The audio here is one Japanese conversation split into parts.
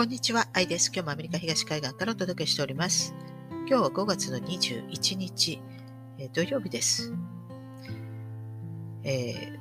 こんにちは、アイです。今日もアメリカ東海岸からお届けしております。今日は5月の21日、えー、土曜日です。え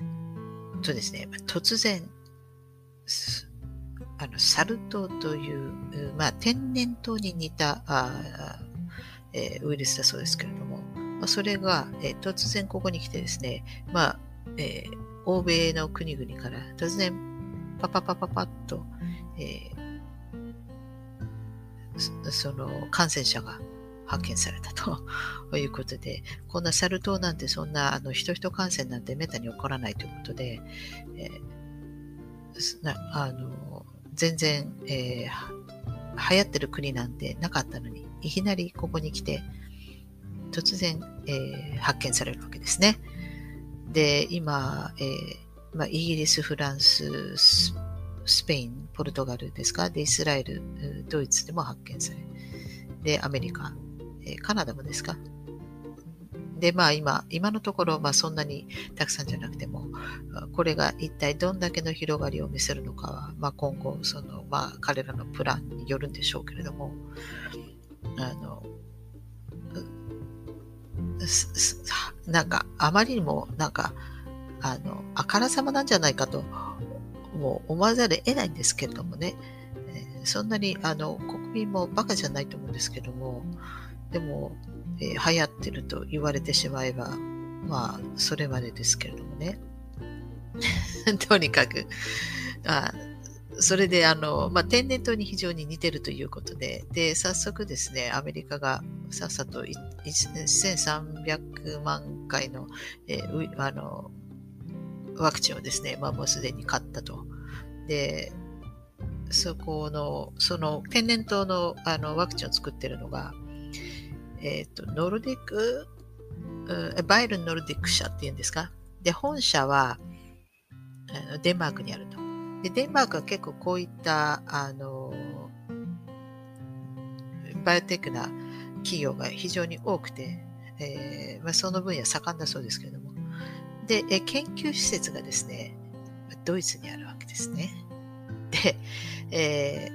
ー、とですね、突然、あのサル痘という、まあ、天然痘に似たあ、えー、ウイルスだそうですけれども、まあ、それが、えー、突然ここに来てですね、まあえー、欧米の国々から突然パパパパパッと、えー、その感染者が発見されたと いうことで、こんなサル痘なんてそんなあの人々感染なんてめったに起こらないということで、えー、なあの全然、えー、流行ってる国なんてなかったのに、いきなりここに来て、突然、えー、発見されるわけですね。で、今、えーまあ、イギリス、フランス、スペイン、ポルトガルですか、で、イスラエル、ドイツでも発見され、で、アメリカ、え、カナダもですか？で、まあ今、今のところ、まあそんなにたくさんじゃなくても、これが一体どんだけの広がりを見せるのかは、まあ今後、その、まあ彼らのプランによるんでしょうけれども、あの、なんか、あまりにも、なんか、あの、あからさまなんじゃないかと、もう思わざるを得ないんですけれどもね、えー、そんなに、あの、国民もバカじゃないと思うんですけども、でも、えー、流行ってると言われてしまえば、まあ、それまでですけれどもね。とにかく、あそれで、あの、まあ、天然痘に非常に似てるということで、で、早速ですね、アメリカがさっさと1300万回の、えー、あの、ワクチンをですね、まあ、もうすでに買ったと。で、そこの、その天然痘のあのワクチンを作ってるのが、えっ、ー、と、ノルディック、バイルンノルディック社っていうんですか？で、本社はデンマークにあると。で、デンマークは結構こういった、あの、バイオテックな企業が非常に多くて、えーまあ、その分野盛んだそうですけれども。で、え研究施設がですね、ドイツにあるわけですね。で、え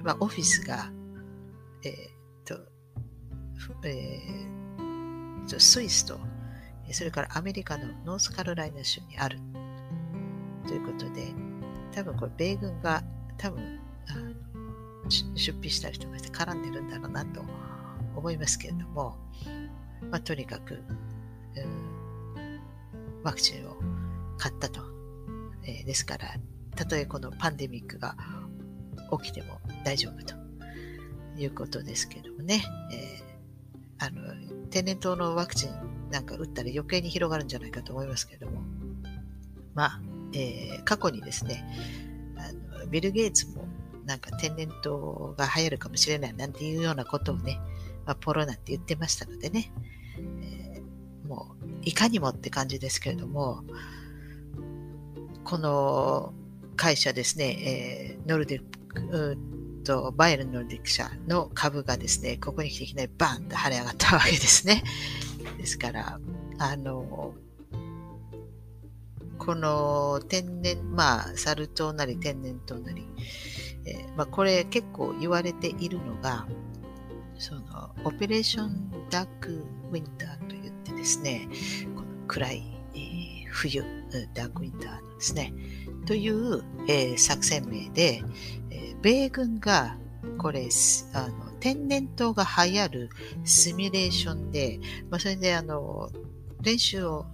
ーまあ、オフィスが、ええー、スイスと、それからアメリカのノースカロライナ州にあるということで、多分これ米軍が多分出費したりとかして絡んでるんだろうなと思いますけれども、まあ、とにかく、ワクチンを買ったと。えー、ですから、たとえこのパンデミックが起きても大丈夫ということですけどもね。えーあの、天然痘のワクチンなんか打ったら余計に広がるんじゃないかと思いますけども、まあ、えー、過去にですね、あのビル・ゲイツもなんか天然痘が流行るかもしれないなんていうようなことをね、まあ、ポロなんて言ってましたのでね、えー、もういかにもって感じですけれども、この会社ですね、えー、ノルディックと、バイエルン・ノルディック社の株がですね、ここに来ていきなりバンと跳ね上がったわけですね。ですから、あの、この天然、まあ、サル痘なり天然痘なり、えー、まあ、これ結構言われているのが、その、オペレーションダークウィンターとですね、この暗い、えー、冬、ダークウィンターのですね、という、えー、作戦名でえ、米軍がこれ、あの、天然痘が流行るシミュレーションで、まあ、それであの、練習を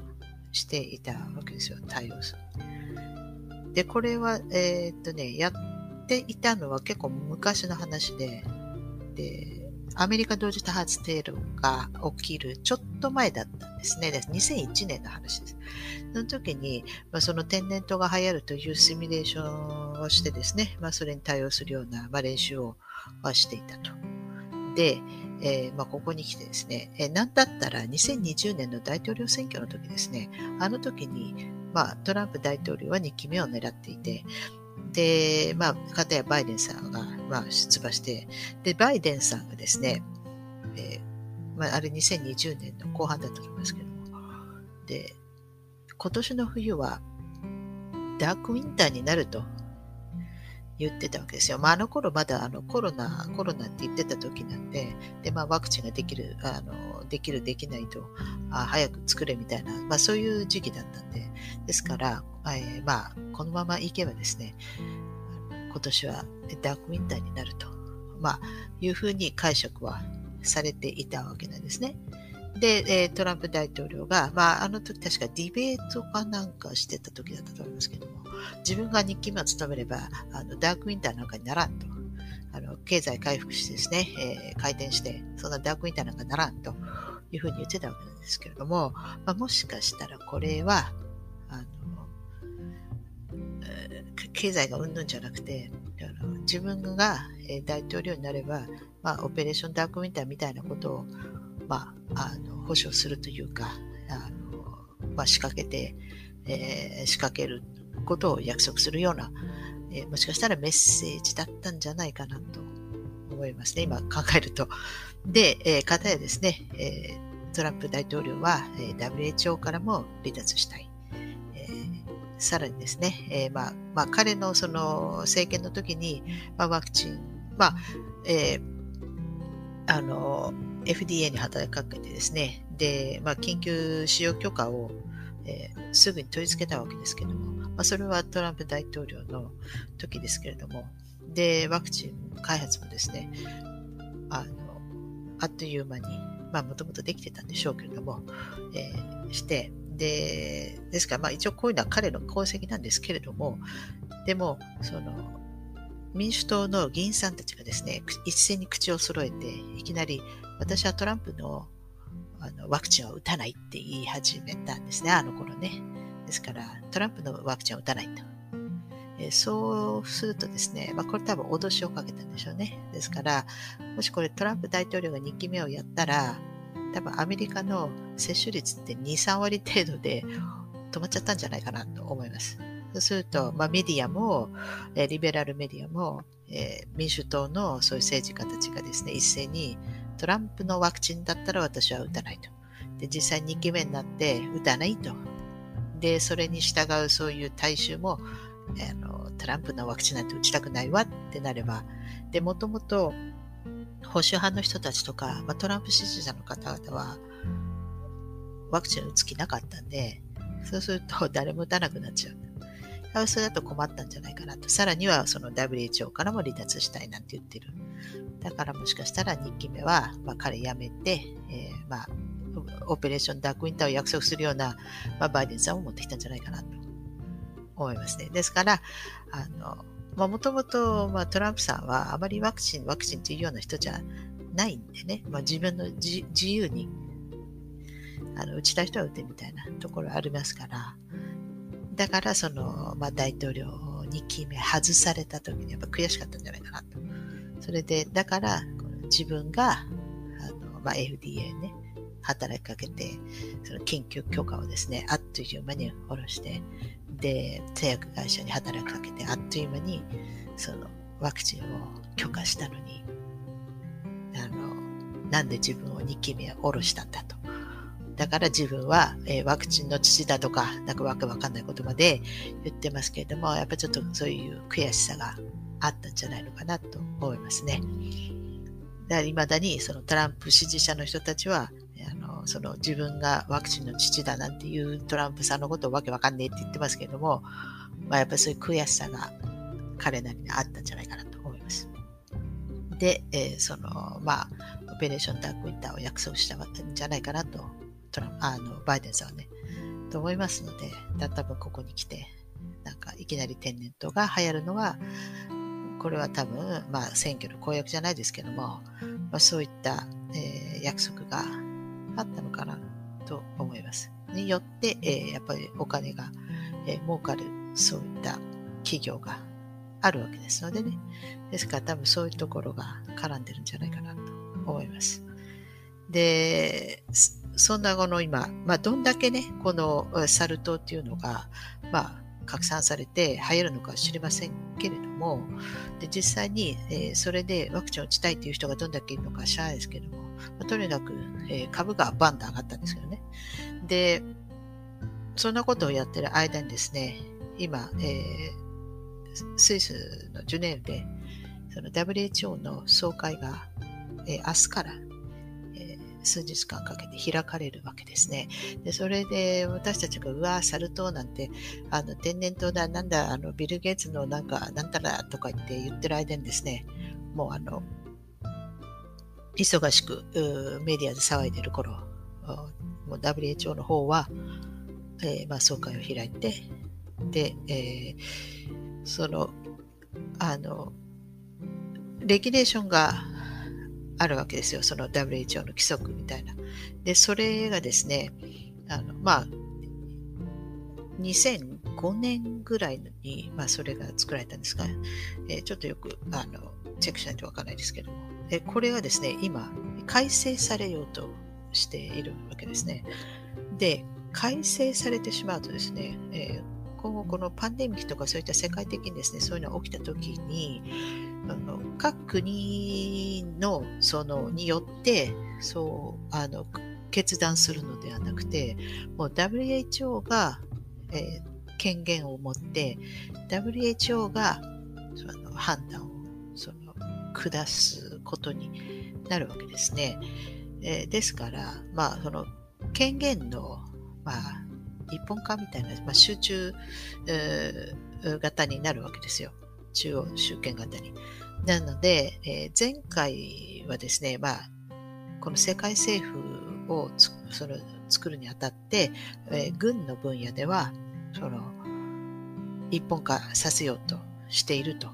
していたわけですよ、対応する。で、これは、えー、っとね、やっていたのは結構昔の話で、で、アメリカ同時多発テロが起きるちょっと前だったんですね。2001年の話です。その時に、まあ、その天然痘が流行るというシミュレーションをしてですね、まあ、それに対応するような、まあ、練習をしていたと。で、えー、まあ、ここに来てですね、えー、なんだったら2020年の大統領選挙の時ですね、あの時に、まあ、トランプ大統領は2期目を狙っていて、で、まあ、かたやバイデンさんが、まあ、出馬して、で、バイデンさんがですね、えー、まあ、あれ2020年の後半だと思いますけども、で、今年の冬はダークウィンターになると。言ってたわけですよ。まあ、あの頃まだあのコロナ、コロナって言ってた時なんで、で、まあ、ワクチンができる、あの、できる、できないと、あ早く作れみたいな、まあ、そういう時期だったんで、ですから、えー、まあ、このままいけばですね、今年はダークウィンターになると、まあ、いうふうに解釈はされていたわけなんですね。で、えトランプ大統領が、まあ、あの時確かディベートかなんかしてた時だったと思いますけども、自分が日記目を務めれば、あのダークウィンターなんかにならんと。あの経済回復してですね、えー、回転して、そんなダークウィンターなんかならんというふうに言ってたわけなんですけれども、まあ、もしかしたらこれは、あの、経済がうんぬんじゃなくて、あの自分が大統領になれば、まあ、オペレーションダークウィンターみたいなことを、まあ、あの保証するというか、あのまあ、仕掛けて、えー、仕掛けることを約束するような、えー、もしかしたらメッセージだったんじゃないかなと思いますね、今考えると。で、えー、かたやですね、えー、トランプ大統領は、えー、WHO からも離脱したい。えー、さらにですね、えーまあまあ、彼のその政権の時に、まあ、ワクチン、まあえー、あの FDA に働きかけてですね、で、まあ、緊急使用許可を、えー、すぐに取り付けたわけですけども、まあ、それはトランプ大統領の時ですけれども、で、ワクチン開発もですね、あの、あっという間に、まあ、もともとできてたんでしょうけれども、えー、して、で、ですから、まあ、一応こういうのは彼の功績なんですけれども、でも、その、民主党の議員さんたちがですね、一斉に口を揃えて、いきなり、私はトランプのあのワクチンを打たないって言い始めたんですね、あの頃ね。ですから、トランプのワクチンを打たないと。えそうするとですね、まあ、これ多分脅しをかけたんでしょうね。ですから、もしこれトランプ大統領が2期目をやったら、多分アメリカの接種率って2、3割程度で止まっちゃったんじゃないかなと思います。そうすると、まあ、メディアも、えリベラルメディアも、えー、民主党のそういう政治家たちがですね、一斉にトランプのワクチンだったら私は打たないと。で、実際2期目になって打たないとで、それに従うそういう大衆も、あのトランプのワクチンなんて打ちたくないわってなれば、で、もともと保守派の人たちとか、まあ、トランプ支持者の方々は、ワクチン打つ気なかったんで、そうすると 誰も打たなくなっちゃう。それだと困ったんじゃないかなと。さらにはその WHO からも離脱したいなんて言ってる。だからもしかしたら2期目は、まあ、彼辞めて、えー、まあオペレーションダークウィンターを約束するような、まあ、バイデンさんを持ってきたんじゃないかなと思いますね。ですから、あの、まあ、もともと、まあ、トランプさんはあまりワクチン、ワクチンというような人じゃないんでね、まあ、自分の自由に、あの、打ちたい人は打てみたいなところありますから、だから、その、まあ、大統領2期目外された時にやっぱ悔しかったんじゃないかなと。それで、だから、自分が、あの、まあ、FDA ね、働きかけて、その緊急許可をですね、あっという間に下ろして、で、製薬会社に働きかけて、あっという間に、そのワクチンを許可したのに、あの、なんで自分を2期目下ろしたんだと。だから自分は、えー、ワクチンの父だとか、なんかわけわかんないことまで言ってますけれども、やっぱちょっとそういう悔しさがあったんじゃないのかなと思いますね。だから未だにそのトランプ支持者の人たちは、その自分がワクチンの父だなんていうトランプさんのことをわけわかんねえって言ってますけれども、まあ、やっぱりそういう悔しさが彼なりにあったんじゃないかなと思います。で、えー、その、まあ、オペレーションダークウィンターを約束したんじゃないかなと、トラあのバイデンさんはね、と思いますので、だ多分ここに来て、なんかいきなり天然痘が流行るのは、これは多分、まあ、選挙の公約じゃないですけども、まあ、そういった、えー、約束があったのかなと思います。によって、えー、やっぱりお金が、えー、儲かるそういった企業があるわけですのでね。ですから多分そういうところが絡んでるんじゃないかなと思います。で、そんなこの今、まあ、どんだけね、このサル痘っていうのが、まあ、拡散されて流行るのか知りませんけれども、で実際に、えー、それでワクチンを打ちたいという人がどんだけいるのか知らないですけれども、まあ、とにかく、えー、株がバンと上がったんですけどね。で、そんなことをやってる間にですね、今、えー、スイスのジュネーブで、その WHO の総会が、えー、明日から、え、数日間かけて開かれるわけですね。で、それで私たちが、うわ、サル痘なんて、あの、天然痘だ、なんだ、あの、ビル・ゲイツのなんか、なんたらとか言って言ってる間にですね、もうあの、忙しくメディアで騒いでる頃、WHO の方は、えー、まあ、総会を開いて、で、えー、その、あの、レギュレーションがあるわけですよ。その WHO の規則みたいな。で、それがですね、あの、まあ、2005年ぐらいに、まあ、それが作られたんですが、えー、ちょっとよく、あの、チェックしないとわからないですけども、えこれがですね、今、改正されようとしているわけですね。で、改正されてしまうとですね、え、今後このパンデミックとかそういった世界的にですね、そういうのが起きたときに、あの各国のそのによって、そうあの決断するのではなくて、もう WHO が、えー、権限を持って、WHO がその判断をその下すことになるわけですね。えー、ですから、まあ、その権限の、まあ、一本化みたいな、まあ、集中、えー、型になるわけですよ。中央集権型に。なので、えー、前回はですね、まあ、この世界政府をその作るにあたって、えー、軍の分野では、その、一本化させようとしていると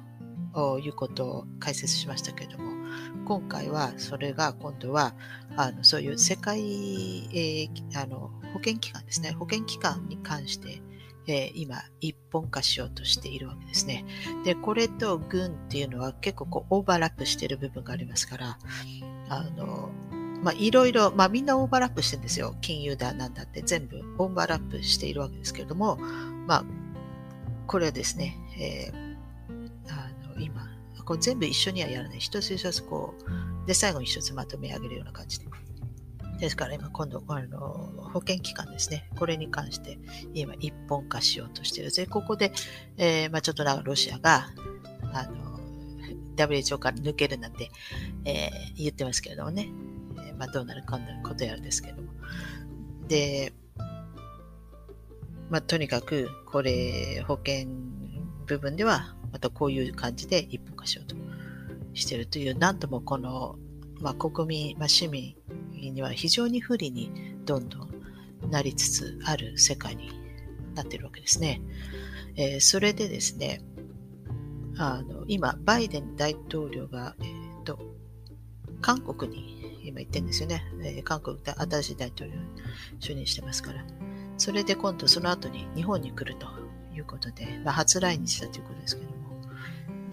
いうことを解説しましたけれども、今回はそれが今度はあのそういう世界、えー、あの保険機関ですね。保険機関に関して、えー、今一本化しようとしているわけですね。でこれと軍っていうのは結構こうオーバーラップしている部分がありますからあのまあ、いろいろ、まあ、みんなオーバーラップしてるんですよ。金融だなんだって全部オーバーラップしているわけですけれども、まあ、これはですね、えー、こう全部一緒にはやらない。一つ一つこう、で、最後に一つまとめ上げるような感じで。ですから今今度、あの、保険機関ですね。これに関して今一本化しようとしている。で、ここで、えー、まあちょっとなんかロシアが、あの、WHO から抜けるなんて、えー、言ってますけれどもね。えー、まあどうなるかんなことやるんですけれども。で、まあとにかく、これ、保険部分では、またこういう感じで一本化しようとしているという、なんともこの、まあ、国民、まあ、市民には非常に不利にどんどんなりつつある世界になっているわけですね。えー、それでですね、あの今、バイデン大統領が、えーと、韓国に今行ってるんですよね。えー、韓国で新しい大統領就任してますから。それで今度その後に日本に来るということで、まあ、初来日だということですけども、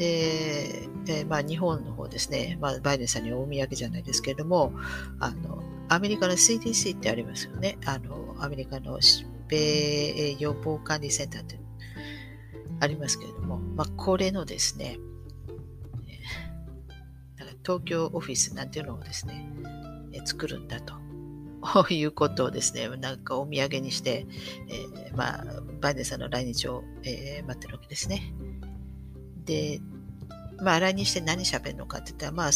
で、えー、まあ、日本の方ですね、まあ、バイデンさんにお土産じゃないですけれども、あの、アメリカの CDC ってありますよね。あの、アメリカの疾病予防管理センターってありますけれども、まあ、これのですね、東京オフィスなんていうのをですね、作るんだと。いうことをですね、なんかお土産にして、えー、まあ、バイデンさんの来日を、えー、待ってるわけですね。で、まあ、来日して何喋るのかって言ったら、まあ、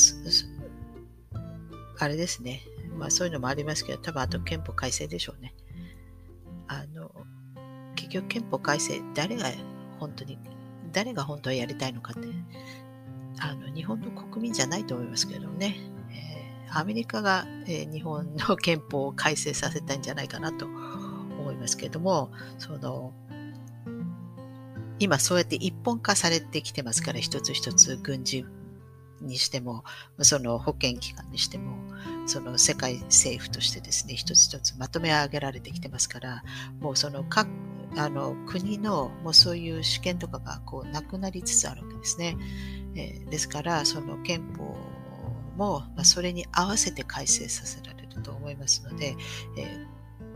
あれですね。まあ、そういうのもありますけど、多分あと憲法改正でしょうね。あの、結局憲法改正、誰が本当に、誰が本当はやりたいのかって、あの、日本の国民じゃないと思いますけどね。えー、アメリカが、えー、日本の憲法を改正させたいんじゃないかなと思いますけども、その、今そうやって一本化されてきてますから、一つ一つ軍事にしても、その保険機関にしても、その世界政府としてですね、一つ一つまとめ上げられてきてますから、もうその各あの国のもうそういう主権とかがこうなくなりつつあるわけですね。えー、ですから、その憲法も、まあ、それに合わせて改正させられると思いますので、えー、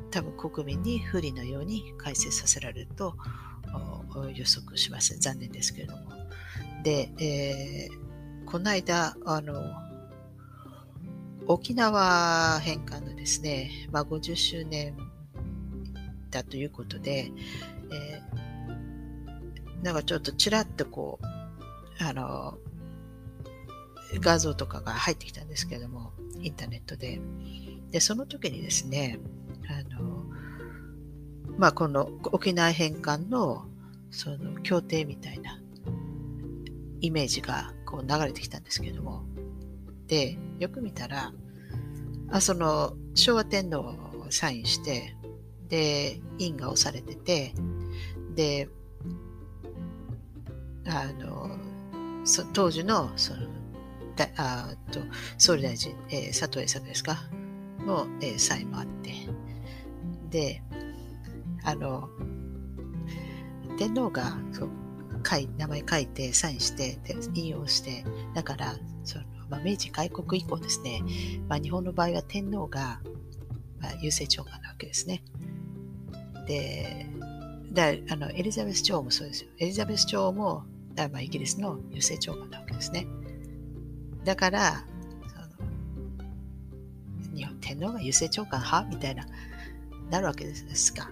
多分国民に不利のように改正させられると予測します。残念ですけれども。で、えー、この間、あの、沖縄返還のですね、まあ、50周年だということで、えー、なんかちょっとちらっとこう、あの、画像とかが入ってきたんですけれども、インターネットで。で、その時にですね、あの、まあ、この沖縄返還の、その協定みたいなイメージがこう流れてきたんですけれども、で、よく見たら、あその昭和天皇をサインして、で、印が押されてて、で、あの、当時のそのだあと総理大臣、えー、佐藤栄作ですか？の、えー、サインもあって、で、あの、天皇がそう書い名前書いてサインしてで引用して、だからその、まあ、明治開国以降ですね、まあ、日本の場合は天皇が、まあ、郵政長官なわけですね。で、だあのエリザベス女王もそうですよ。エリザベス女王もだまあイギリスの郵政長官なわけですね。だから、その日本天皇が郵政長官はみたいな、なるわけですが。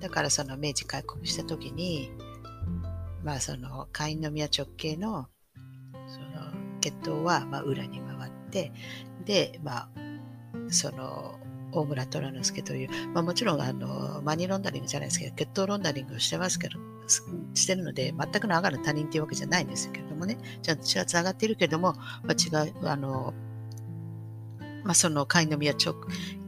だからその明治開国した時に、まあその会員の宮直系のその血統はまあ裏に回って、で、まあ、その大村虎之助という、まあ、もちろんあのマニーロンダリングじゃないですけど、血統ロンダリングをしてますけど、してるので、全くの上がる他人っていうわけじゃないんですけれどもね、ちゃんと血はつながっているけれども、まあ、違う、あの、まあ、その会員の宮直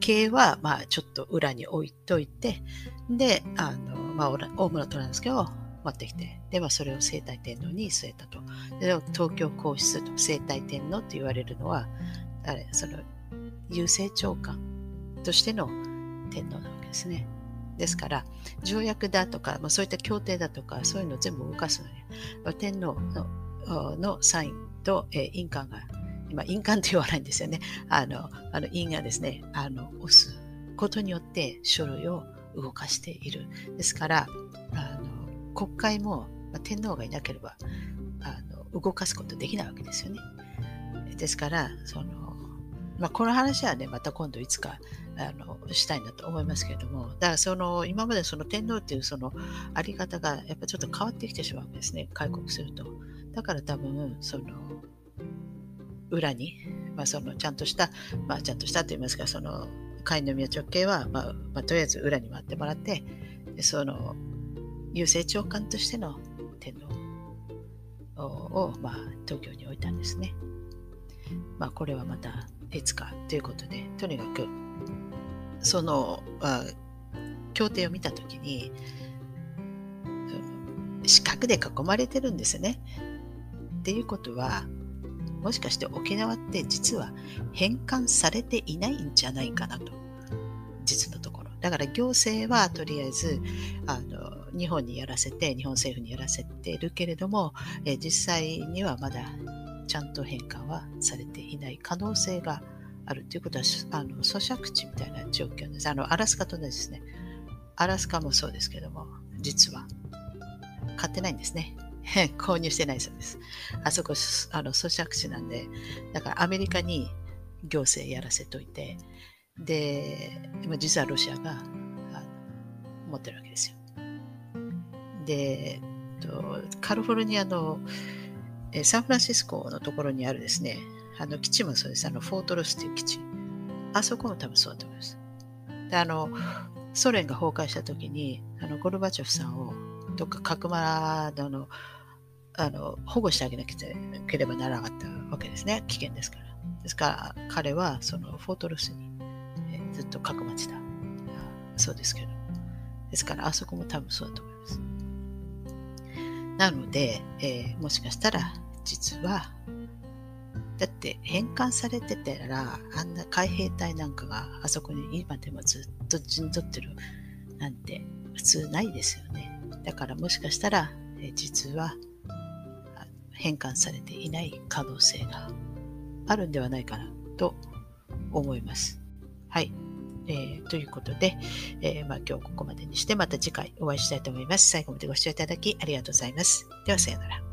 系は、まあ、ちょっと裏に置いといて、で、あの、まあ、大村虎之助を持ってきて、で、まあ、それを生体天皇に据えたと。で、東京皇室と生体天皇と言われるのは、あれ、その、郵政長官としての天皇なわけですね。ですから、条約だとか、まあ、そういった協定だとか、そういうのを全部動かすのに、天皇ののサインと、えー、印鑑が、今、印鑑と言わないんですよね。あの、あの印がですね、あの、押すことによって書類を動かしている。ですから、あの国会も、まあ、天皇がいなければあの動かすことできないわけですよね。ですから、そのまあ、この話はね、また今度いつかあのしたいなと思いますけれども、だからその今までその天皇っていうそのあり方がやっぱちょっと変わってきてしまうんですね、開国すると。だから多分、その裏に、まあ、そのちゃんとした、まあ、ちゃんとしたと言いますか、その会員の宮直系は、まあまあ、とりあえず裏に回ってもらって、その郵政長官としての天皇を、まあ、東京に置いたんですね。まあ、これはまたいつかということで、とにかく、その、あ協定を見たときに、四角で囲まれてるんですね。っていうことは、もしかして沖縄って実は返還されていないんじゃないかなと。実のところ。だから行政はとりあえず、あの、日本にやらせて、日本政府にやらせてるけれども、え実際にはまだちゃんと返還はされていない可能性があるということは、あの咀嚼地みたいな状況です。あの、アラスカとですね、アラスカもそうですけども、実は買ってないんですね。購入してないそうです。あそこ、あの、咀嚼地なんで、だからアメリカに行政やらせといて、で、今実はロシアが持ってるわけですよ。で、とカリフォルニアのサンフランシスコのところにあるですね、あの基地もそうです。あのフォートロスという基地。あそこも多分そうだと思います。で、あの、ソ連が崩壊した時に、あのゴルバチョフさんをどっかかくまのあの保護してあげなければならなかったわけですね。危険ですから。ですから、彼はそのフォートロスに、え、ずっとかくまってた。そうですけど。ですから、あそこも多分そうだと思います。なので、えー、もしかしたら実は、だって返還されてたら、あんな海兵隊なんかがあそこに今でもずっと陣取ってるなんて普通ないですよね。だからもしかしたら、えー、実は変換されていない可能性があるんではないかなと思います。はい。えー、ということで、えー、まあ、今日ここまでにしてまた次回お会いしたいと思います。最後までご視聴いただきありがとうございます。ではさようなら。